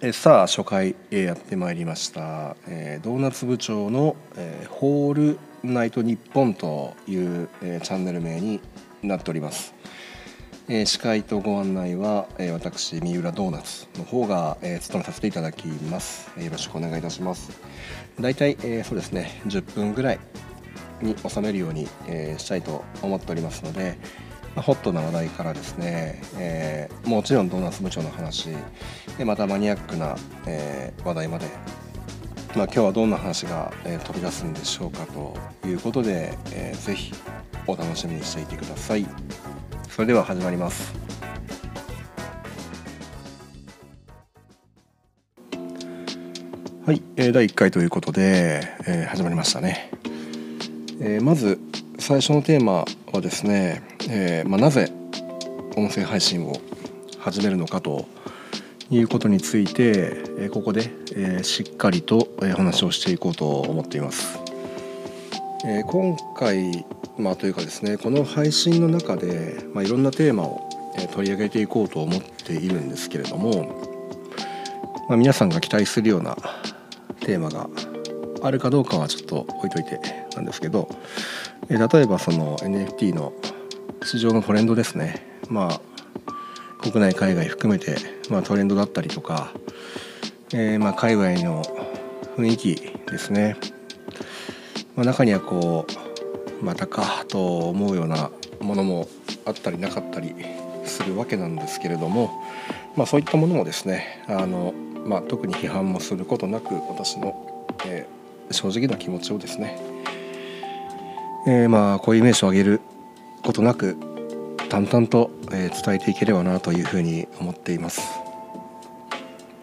えさあ初回、やってまいりました、えドーナツ部長の、えホールナイトニッポンという、えチャンネル名になっております、え司会とご案内は、え私三浦ドーナツの方が、え務めさせていただきます、えよろしくお願いいたします。だいたい、えそうですね10分ぐらいに収めるように、えしたいと思っておりますので、ホットな話題からですね、えーもちろんドーナツ部長の話でまたマニアックな、えー話題まで、まあ、今日はどんな話が、えー飛び出すんでしょうかということで、えーぜひお楽しみにしていてください。それでは始まります。はい、えー第1回ということで、えー始まりましたね、えーまず最初のテーマはですね、えーまあ、なぜ音声配信を始めるのかということについて、えーここで、えーしっかりと、えー話をしていこうと思っています。え今回、まあ、というかですねこの配信の中で、まあ、いろんなテーマを、え取り上げていこうと思っているんですけれども、まあ、皆さんが期待するようなテーマがあるかどうかはちょっと置いといてなんですけど、え例えばその NFT の市場のトレンドですね。まあ国内海外含めて、まあ、トレンドだったりとか、えーまあ海外の雰囲気ですね、まあ、中にはこうまたかと思うようなものもあったりなかったりするわけなんですけれども、まあ、そういったものもですねあの、まあ、特に批判もすることなく私の、えー正直な気持ちをですね、えーまあこういう名称を挙げることなく淡々と、え伝えていければなというふうに思っています。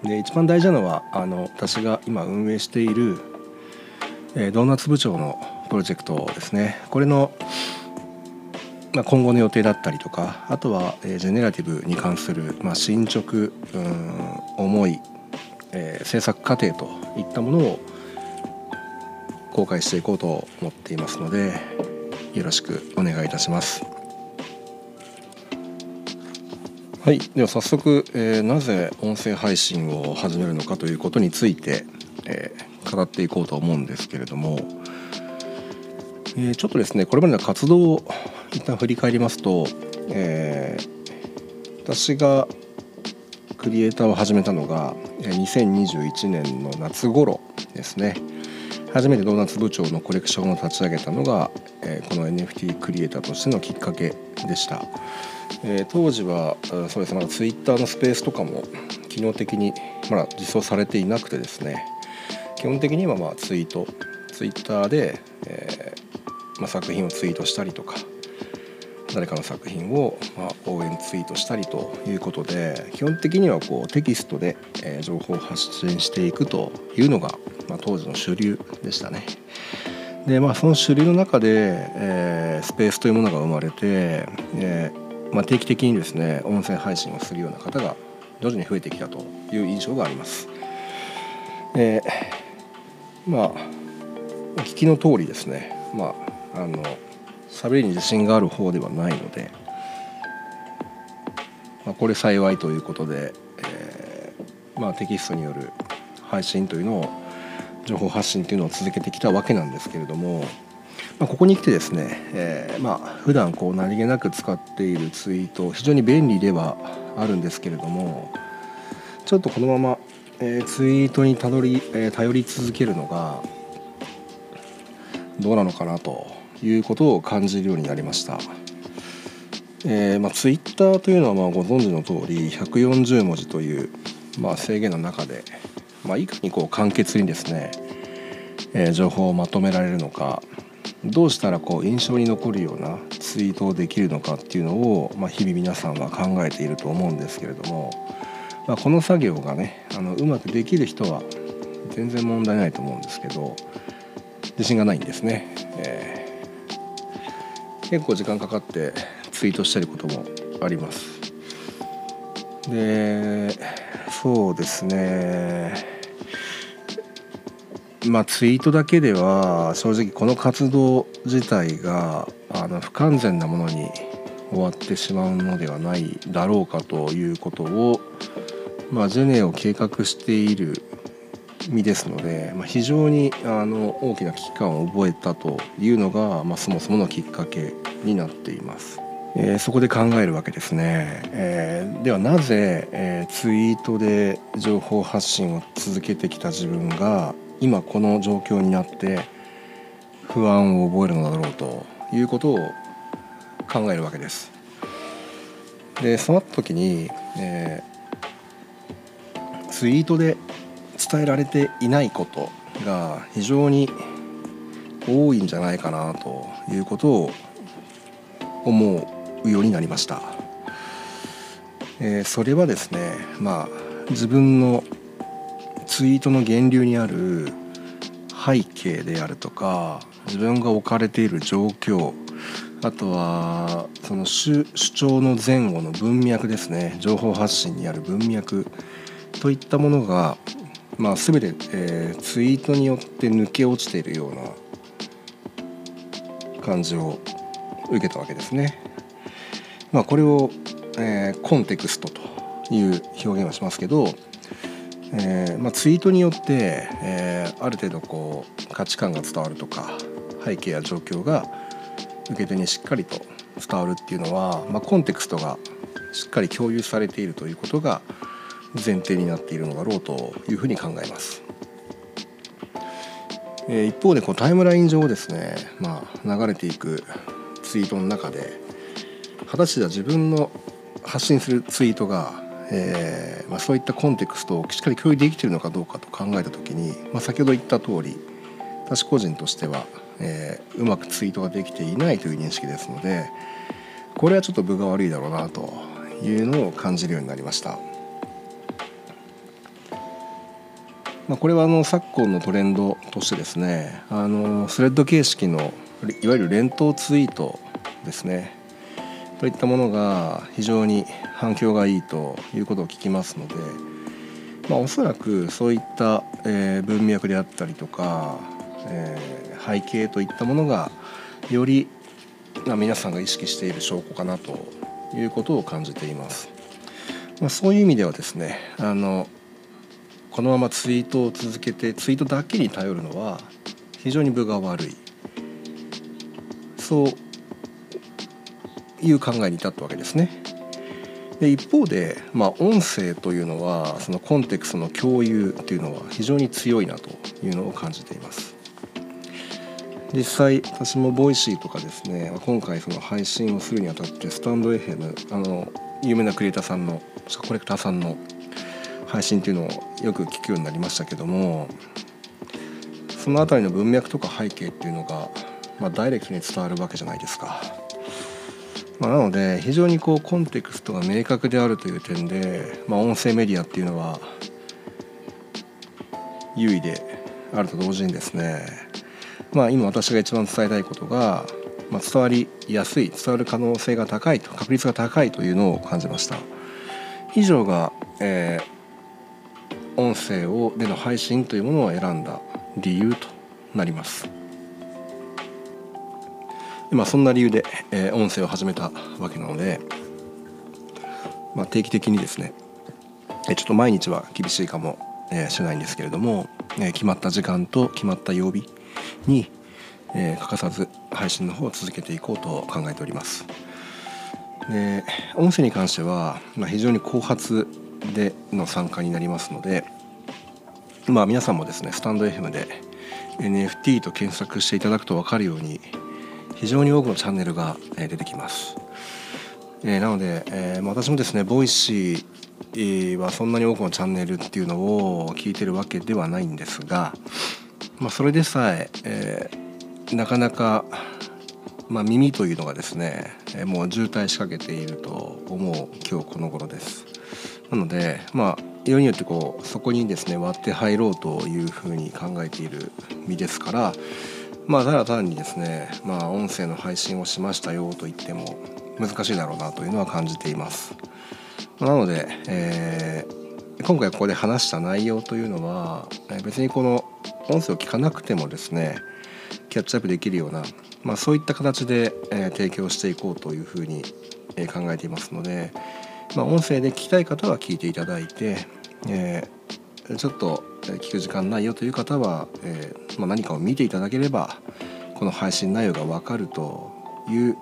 で一番大事なのはあの私が今運営している、えドーナツ部長のプロジェクトですねこれの、ま、今後の予定だったりとかあとは、えジェネラティブに関する、ま、進捗思い、え制作過程といったものを公開していこうと思っていますのでよろしくお願いいたします。はい、では早速、えーなぜ音声配信を始めるのかということについて、えー語っていこうと思うんですけれども、えーちょっとですねこれまでの活動を一旦振り返りますと、え私がクリエイターを始めたのが2021年の夏頃ですね初めてドーナツ部長のコレクションを立ち上げたのが、えーこの NFT クリエイターとしてのきっかけでした。えー当時はそうですねまだ Twitter のスペースとかも機能的にまだ実装されていなくてですね基本的にはまあツイートツイッターで、えーまあ、作品をツイートしたりとか誰かの作品をまあ応援ツイートしたりということで基本的にはこうテキストで、えー情報を発信していくというのが、まあ、当時の主流でしたね。でまあその主流の中で、えースペースというものが生まれて、えーまあ、定期的にですね音声配信をするような方が徐々に増えてきたという印象があります。でまあお聞きの通りですねまああの喋りに自信がある方ではないので、まあ、これ幸いということで、えーまあ、テキストによる配信というのを情報発信というのを続けてきたわけなんですけれども、まあ、ここに来てですね、えーまあ普段こう何気なく使っているツイート非常に便利ではあるんですけれどもちょっとこのまま、えーツイートにたどり、えー頼り続けるのがどうなのかなということを感じるようになりました。えーまあ、ツイッターというのはまあご存知の通り140文字という、まあ、制限の中で、まあ、いかにこう簡潔にですね、えー情報をまとめられるのかどうしたらこう印象に残るようなツイートをできるのかっていうのを、まあ、日々皆さんは考えていると思うんですけれども、まあ、この作業がねあのうまくできる人は全然問題ないと思うんですけど自信がないんですね。えー結構時間かかってツイートしてることもあります。でそうですねまあツイートだけでは正直この活動自体があの不完全なものに終わってしまうのではないだろうかということを、まあ、ジェネを計画している身ですので、まあ、非常にあの大きな危機感を覚えたというのが、まあ、そもそものきっかけになっています。えー、そこで考えるわけですね、えー、ではなぜ、えー、ツイートで情報発信を続けてきた自分が今この状況になって不安を覚えるのだろうということを考えるわけです。でその時に、えー、ツイートで伝えられていないことが非常に多いんじゃないかなということを思うようになりました。えー、それはですねまあ自分のツイートの源流にある背景であるとか自分が置かれている状況あとはその主張の前後の文脈ですね情報発信にある文脈といったものが、まあ、全て、えー、ツイートによって抜け落ちているような感じを受けたわけですね。まあ、これを、えー、コンテクストという表現はしますけど、えーまあ、ツイートによって、えー、ある程度こう価値観が伝わるとか背景や状況が受け手にしっかりと伝わるっていうのは、まあ、コンテクストがしっかり共有されているということが前提になっているのだろうというふうに考えます。え、一方でこうタイムライン上ですね、まあ、流れていくツイートの中で果たして自分の発信するツイートが、えーまあ、そういったコンテクストをしっかり共有できているのかどうかと考えた時に、まあ、先ほど言った通り私個人としてはえー、うまくツイートができていないという認識ですのでこれはちょっと分が悪いだろうなというのを感じるようになりました。まあ、これはあの昨今のトレンドとしてですねあのスレッド形式のいわゆる連投ツイートですねといったものが非常に反響がいいということを聞きますので、まあ、おそらくそういった、えー、文脈であったりとか、えー背景といったものがよりまあ皆さんが意識している証拠かなということを感じています。まあ、そういう意味ではですねあのこのままツイートを続けてツイートだけに頼るのは非常に分が悪いそういう考えに至ったわけですね。で一方で、まあ、音声というのはそのコンテクストの共有というのは非常に強いなというのを感じています。実際私もボイシーとかですね今回その配信をするにあたってスタンド FM あの有名なクリエイターさんのコレクターさんの配信っていうのをよく聞くようになりましたけどもその辺りの文脈とか背景っていうのが、まあ、ダイレクトに伝わるわけじゃないですか。まあ、なので非常にこうコンテクストが明確であるという点で、まあ、音声メディアっていうのは優位であると同時にですねまあ、今私が一番伝えたいことが、まあ、伝わりやすい伝わる可能性が高いと確率が高いというのを感じました以上が、えー、音声をでの配信というものを選んだ理由となります今そんな理由で、えー、音声を始めたわけなので、まあ、定期的にですねちょっと毎日は厳しいかもしれないんですけれども、え、決まった時間と決まった曜日に、え、欠かさず配信の方を続けていこうと考えております。で音声に関しては、まあ、非常に後発での参加になりますので、まあ、皆さんもですねスタンド FM で NFT と検索していただくと分かるように非常に多くのチャンネルが出てきます。えー、なので、えー、私もですねボイシーはそんなに多くのチャンネルっていうのを聞いてるわけではないんですが、まあ、それでさええー、なかなか、まあ、耳というのがですね、もう渋滞しかけていると思う今日この頃です。なのでまあようによってこうそこにですね割って入ろうというふうに考えている身ですからまあただ単にですねまあ音声の配信をしましたよと言っても難しいだろうなというのは感じています。なので、えー、今回ここで話した内容というのは別にこの音声を聞かなくてもですねキャッチアップできるような、まあ、そういった形で、えー、提供していこうというふうに、えー、考えていますので、まあ、音声で聞きたい方は聞いていただいて、えー、ちょっと聞く時間ないよという方は、えー、まあ、何かを見ていただければこの配信内容が分かるという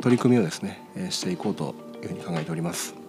取り組みをですね、えしていこうというふうに考えております。